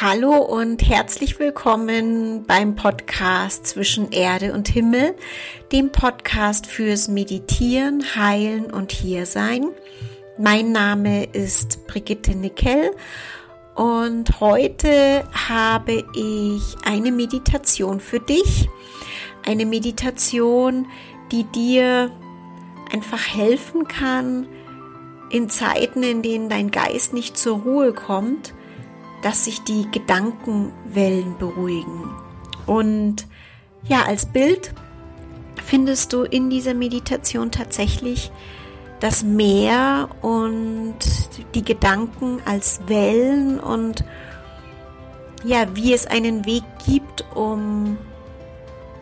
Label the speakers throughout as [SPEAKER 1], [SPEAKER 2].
[SPEAKER 1] Hallo und herzlich willkommen beim Podcast zwischen Erde und Himmel, dem Podcast fürs Meditieren, Heilen und Hiersein. Mein Name ist Brigitte Nickel und heute habe ich eine Meditation für dich. Eine Meditation, die dir einfach helfen kann in Zeiten, in denen dein Geist nicht zur Ruhe kommt dass sich die Gedankenwellen beruhigen. Und ja, als Bild findest du in dieser Meditation tatsächlich das Meer und die Gedanken als Wellen und ja, wie es einen Weg gibt, um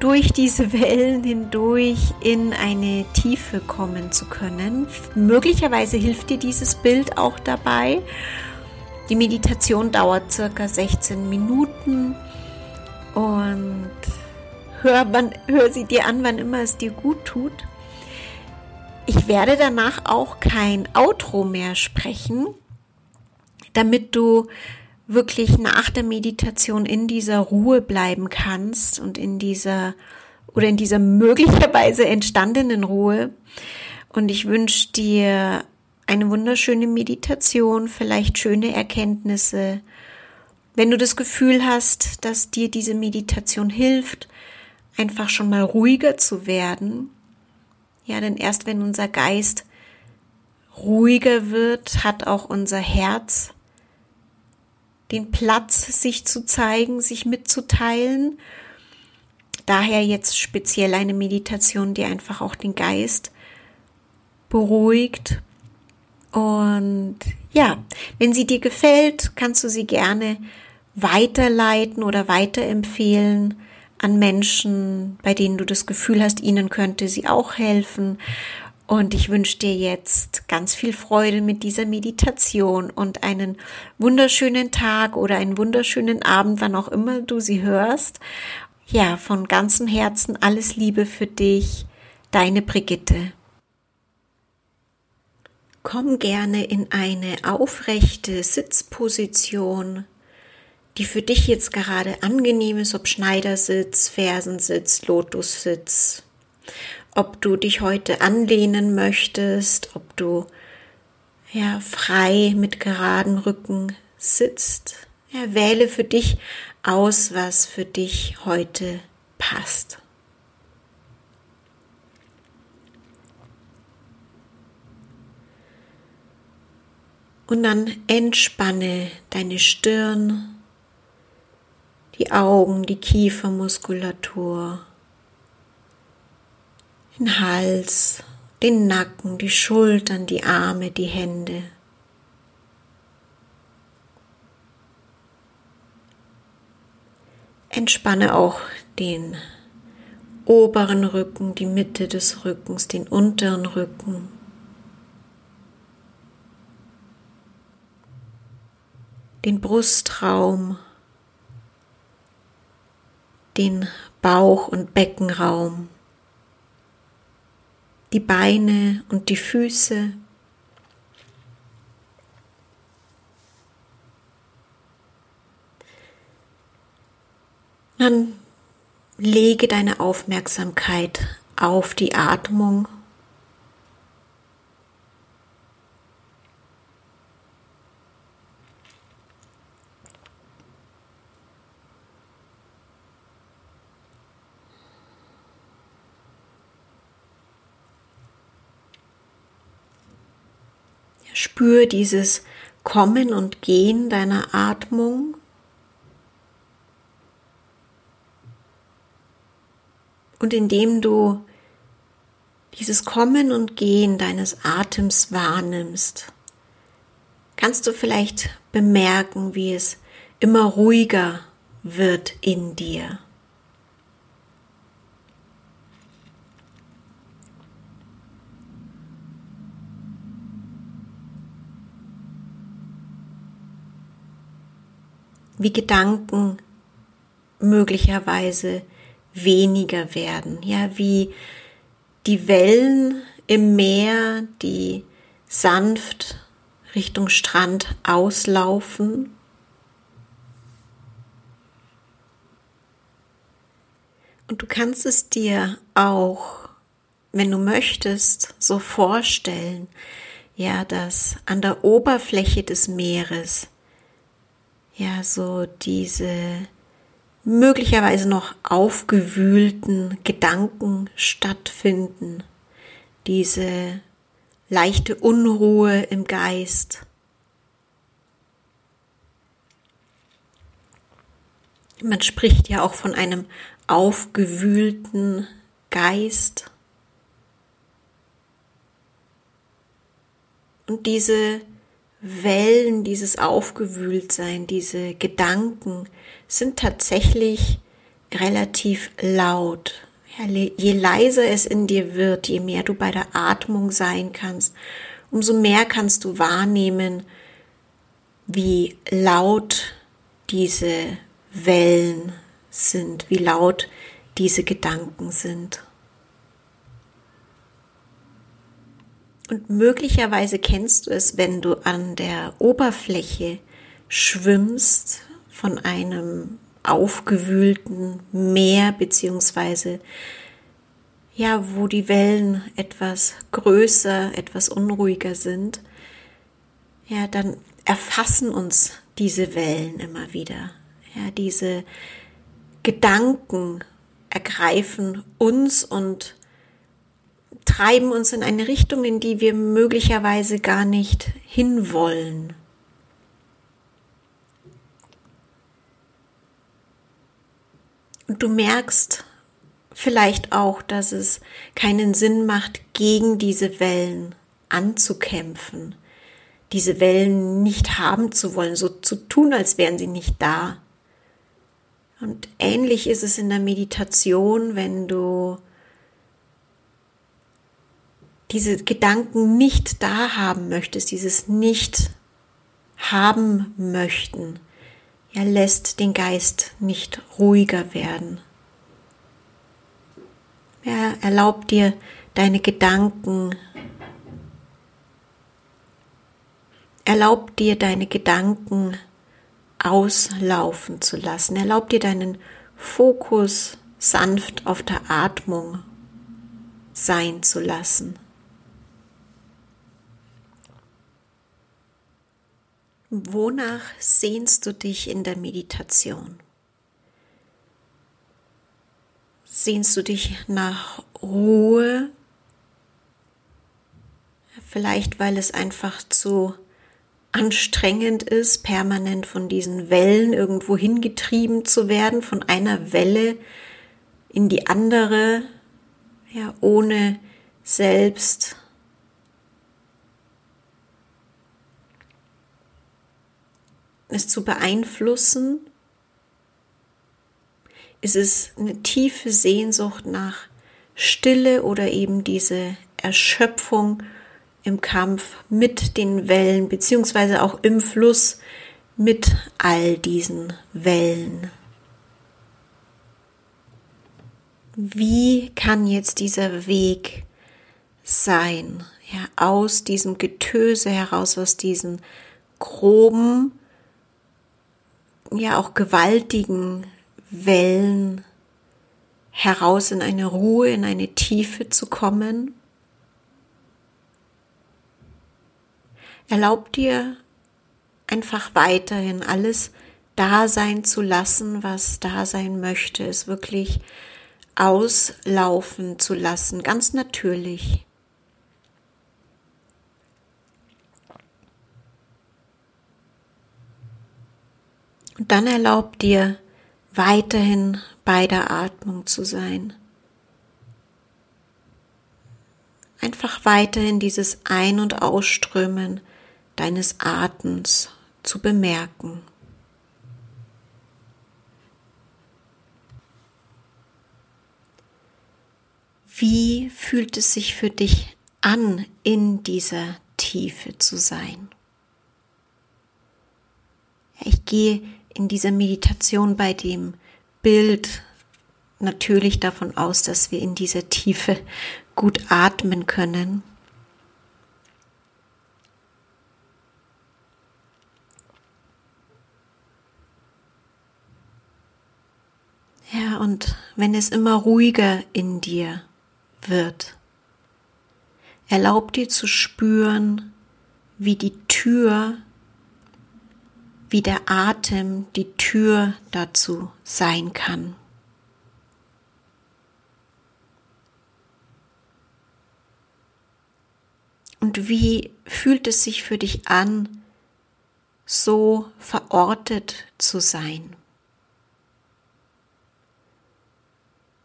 [SPEAKER 1] durch diese Wellen hindurch in eine Tiefe kommen zu können. Möglicherweise hilft dir dieses Bild auch dabei die Meditation dauert circa 16 Minuten und hör, wann, hör sie dir an, wann immer es dir gut tut. Ich werde danach auch kein Outro mehr sprechen, damit du wirklich nach der Meditation in dieser Ruhe bleiben kannst und in dieser oder in dieser möglicherweise entstandenen Ruhe. Und ich wünsche dir eine wunderschöne Meditation, vielleicht schöne Erkenntnisse. Wenn du das Gefühl hast, dass dir diese Meditation hilft, einfach schon mal ruhiger zu werden, ja, denn erst wenn unser Geist ruhiger wird, hat auch unser Herz den Platz, sich zu zeigen, sich mitzuteilen. Daher jetzt speziell eine Meditation, die einfach auch den Geist beruhigt, und ja, wenn sie dir gefällt, kannst du sie gerne weiterleiten oder weiterempfehlen an Menschen, bei denen du das Gefühl hast, ihnen könnte sie auch helfen. Und ich wünsche dir jetzt ganz viel Freude mit dieser Meditation und einen wunderschönen Tag oder einen wunderschönen Abend, wann auch immer du sie hörst. Ja, von ganzem Herzen alles Liebe für dich, deine Brigitte. Komm gerne in eine aufrechte Sitzposition, die für dich jetzt gerade angenehm ist, ob Schneidersitz, Fersensitz, Lotussitz, ob du dich heute anlehnen möchtest, ob du ja frei mit geraden Rücken sitzt. Ja, wähle für dich aus, was für dich heute passt. Und dann entspanne deine Stirn, die Augen, die Kiefermuskulatur, den Hals, den Nacken, die Schultern, die Arme, die Hände. Entspanne auch den oberen Rücken, die Mitte des Rückens, den unteren Rücken. Den Brustraum, den Bauch- und Beckenraum, die Beine und die Füße. Dann lege deine Aufmerksamkeit auf die Atmung Spür dieses Kommen und Gehen deiner Atmung. Und indem du dieses Kommen und Gehen deines Atems wahrnimmst, kannst du vielleicht bemerken, wie es immer ruhiger wird in dir. wie Gedanken möglicherweise weniger werden, ja, wie die Wellen im Meer, die sanft Richtung Strand auslaufen. Und du kannst es dir auch, wenn du möchtest, so vorstellen, ja, dass an der Oberfläche des Meeres ja so diese möglicherweise noch aufgewühlten Gedanken stattfinden, diese leichte Unruhe im Geist. Man spricht ja auch von einem aufgewühlten Geist. Und diese Wellen, dieses Aufgewühltsein, diese Gedanken sind tatsächlich relativ laut. je leiser es in dir wird, je mehr du bei der Atmung sein kannst, umso mehr kannst du wahrnehmen, wie laut diese Wellen sind, wie laut diese Gedanken sind. Und möglicherweise kennst du es, wenn du an der Oberfläche schwimmst von einem aufgewühlten Meer beziehungsweise ja, wo die Wellen etwas größer, etwas unruhiger sind, ja, dann erfassen uns diese Wellen immer wieder. Ja, diese Gedanken ergreifen uns und treiben uns in eine Richtung, in die wir möglicherweise gar nicht hinwollen. Und du merkst vielleicht auch, dass es keinen Sinn macht, gegen diese Wellen anzukämpfen, diese Wellen nicht haben zu wollen, so zu tun, als wären sie nicht da. Und ähnlich ist es in der Meditation, wenn du diese Gedanken nicht da haben möchtest, dieses nicht haben möchten, ja, lässt den Geist nicht ruhiger werden. Ja, erlaubt dir deine Gedanken, erlaubt dir deine Gedanken auslaufen zu lassen. Erlaub dir deinen Fokus sanft auf der Atmung sein zu lassen. Wonach sehnst du dich in der Meditation? Sehnst du dich nach Ruhe? Vielleicht weil es einfach zu anstrengend ist, permanent von diesen Wellen irgendwo hingetrieben zu werden, von einer Welle in die andere, ja, ohne selbst es zu beeinflussen? Ist es eine tiefe Sehnsucht nach Stille oder eben diese Erschöpfung im Kampf mit den Wellen, beziehungsweise auch im Fluss mit all diesen Wellen. Wie kann jetzt dieser Weg sein, ja, aus diesem Getöse heraus, aus diesen groben, ja auch gewaltigen Wellen heraus in eine Ruhe, in eine Tiefe zu kommen? Erlaub dir einfach weiterhin alles da sein zu lassen, was da sein möchte, es wirklich auslaufen zu lassen, ganz natürlich. Und dann erlaub dir weiterhin bei der Atmung zu sein. Einfach weiterhin dieses Ein- und Ausströmen deines Atems zu bemerken. Wie fühlt es sich für dich an, in dieser Tiefe zu sein? Ich gehe in dieser Meditation bei dem Bild natürlich davon aus, dass wir in dieser Tiefe gut atmen können. Ja, und wenn es immer ruhiger in dir wird, erlaub dir zu spüren, wie die Tür, wie der Atem die Tür dazu sein kann. Und wie fühlt es sich für dich an, so verortet zu sein?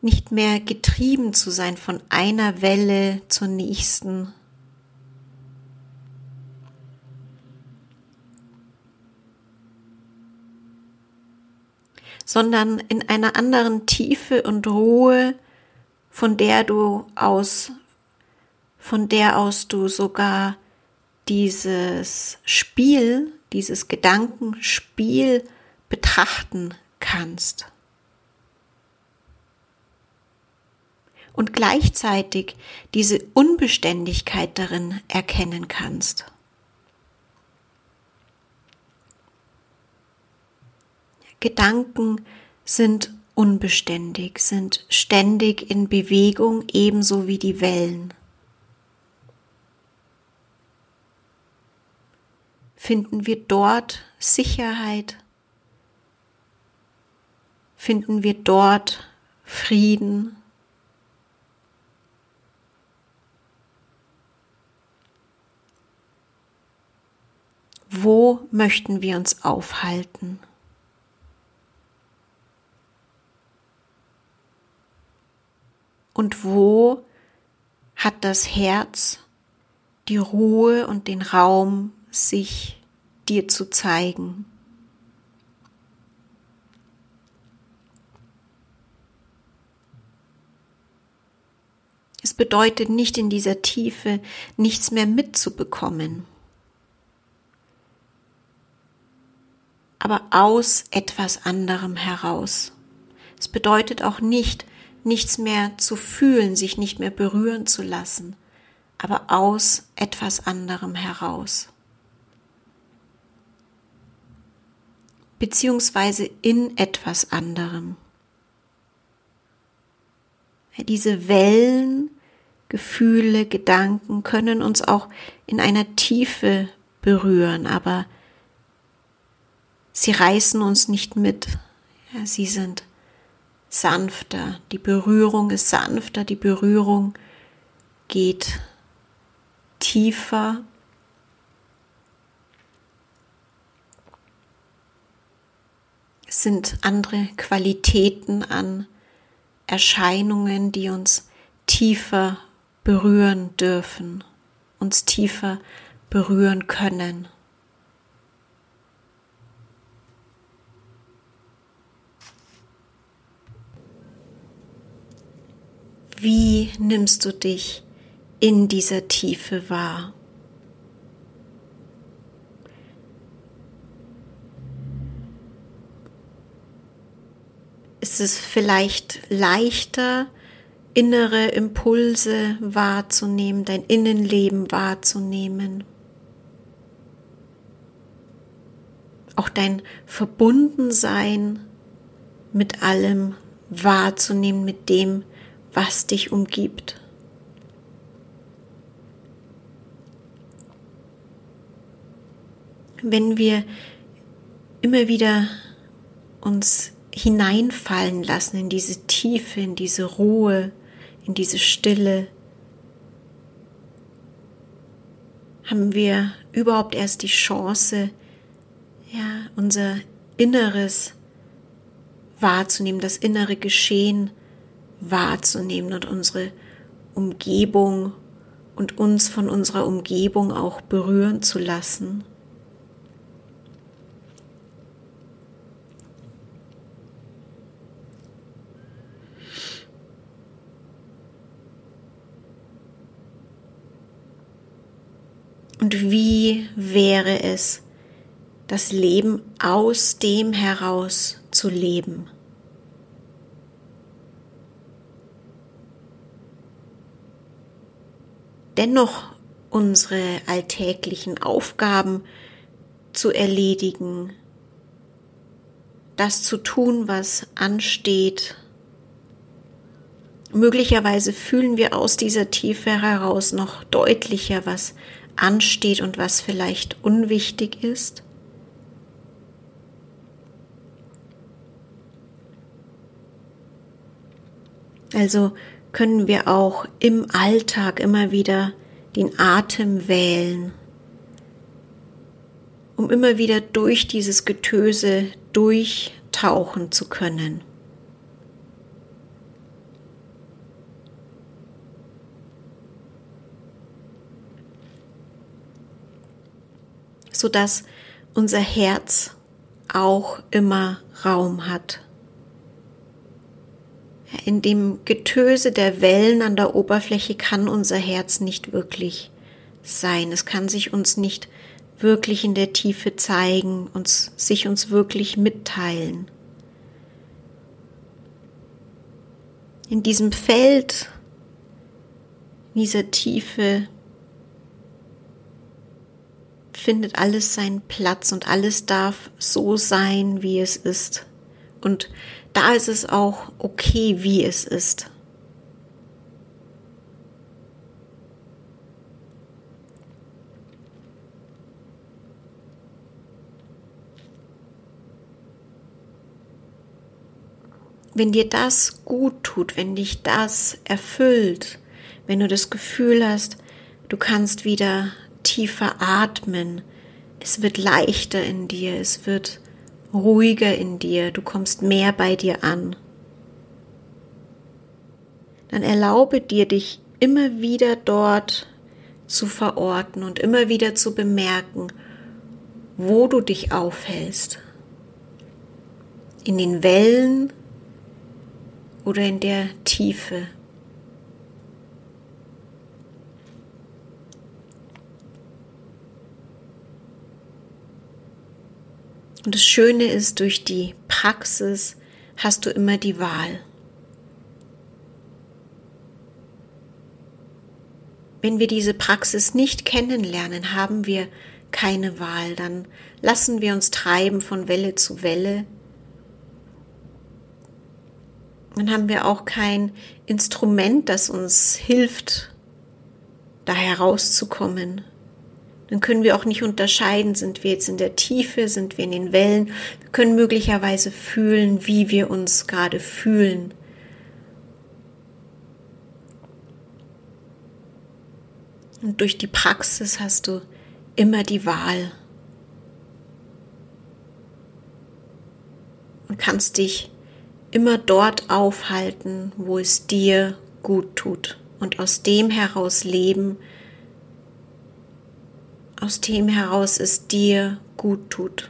[SPEAKER 1] Nicht mehr getrieben zu sein von einer Welle zur nächsten. Sondern in einer anderen Tiefe und Ruhe, von der du aus von der aus du sogar dieses Spiel, dieses Gedankenspiel betrachten kannst. Und gleichzeitig diese Unbeständigkeit darin erkennen kannst. Gedanken sind unbeständig, sind ständig in Bewegung, ebenso wie die Wellen. Finden wir dort Sicherheit? Finden wir dort Frieden? Wo möchten wir uns aufhalten? Und wo hat das Herz die Ruhe und den Raum sich dir zu zeigen. Es bedeutet nicht in dieser Tiefe nichts mehr mitzubekommen, aber aus etwas anderem heraus. Es bedeutet auch nicht, nichts mehr zu fühlen, sich nicht mehr berühren zu lassen, aber aus etwas anderem heraus. beziehungsweise in etwas anderem. Diese Wellen, Gefühle, Gedanken können uns auch in einer Tiefe berühren, aber sie reißen uns nicht mit. Ja, sie sind sanfter, die Berührung ist sanfter, die Berührung geht tiefer. Es sind andere Qualitäten an Erscheinungen, die uns tiefer berühren dürfen, uns tiefer berühren können. Wie nimmst du dich in dieser Tiefe wahr? ist es vielleicht leichter, innere Impulse wahrzunehmen, dein Innenleben wahrzunehmen. Auch dein Verbundensein mit allem wahrzunehmen, mit dem, was dich umgibt. Wenn wir immer wieder uns hineinfallen lassen in diese Tiefe, in diese Ruhe, in diese Stille, haben wir überhaupt erst die Chance, ja, unser Inneres wahrzunehmen, das innere Geschehen wahrzunehmen und unsere Umgebung und uns von unserer Umgebung auch berühren zu lassen. Und wie wäre es, das Leben aus dem heraus zu leben? Dennoch unsere alltäglichen Aufgaben zu erledigen, das zu tun, was ansteht, Möglicherweise fühlen wir aus dieser Tiefe heraus noch deutlicher, was ansteht und was vielleicht unwichtig ist. Also können wir auch im Alltag immer wieder den Atem wählen, um immer wieder durch dieses Getöse durchtauchen zu können. sodass unser Herz auch immer Raum hat. In dem Getöse der Wellen an der Oberfläche kann unser Herz nicht wirklich sein. Es kann sich uns nicht wirklich in der Tiefe zeigen, uns, sich uns wirklich mitteilen. In diesem Feld, dieser Tiefe, findet alles seinen Platz und alles darf so sein, wie es ist. Und da ist es auch okay, wie es ist. Wenn dir das gut tut, wenn dich das erfüllt, wenn du das Gefühl hast, du kannst wieder tiefer atmen, es wird leichter in dir, es wird ruhiger in dir, du kommst mehr bei dir an. Dann erlaube dir, dich immer wieder dort zu verorten und immer wieder zu bemerken, wo du dich aufhältst. In den Wellen oder in der Tiefe. Und das Schöne ist, durch die Praxis hast du immer die Wahl. Wenn wir diese Praxis nicht kennenlernen, haben wir keine Wahl. Dann lassen wir uns treiben von Welle zu Welle. Dann haben wir auch kein Instrument, das uns hilft, da herauszukommen dann können wir auch nicht unterscheiden, sind wir jetzt in der Tiefe, sind wir in den Wellen. Wir können möglicherweise fühlen, wie wir uns gerade fühlen. Und durch die Praxis hast du immer die Wahl und kannst dich immer dort aufhalten, wo es dir gut tut und aus dem heraus leben, aus dem heraus es dir gut tut.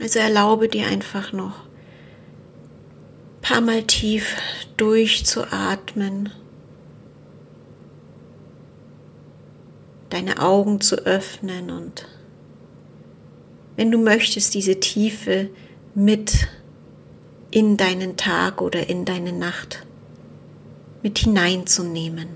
[SPEAKER 1] Also erlaube dir einfach noch ein paar Mal tief durchzuatmen, deine Augen zu öffnen und wenn du möchtest, diese Tiefe mit in deinen Tag oder in deine Nacht mit hineinzunehmen.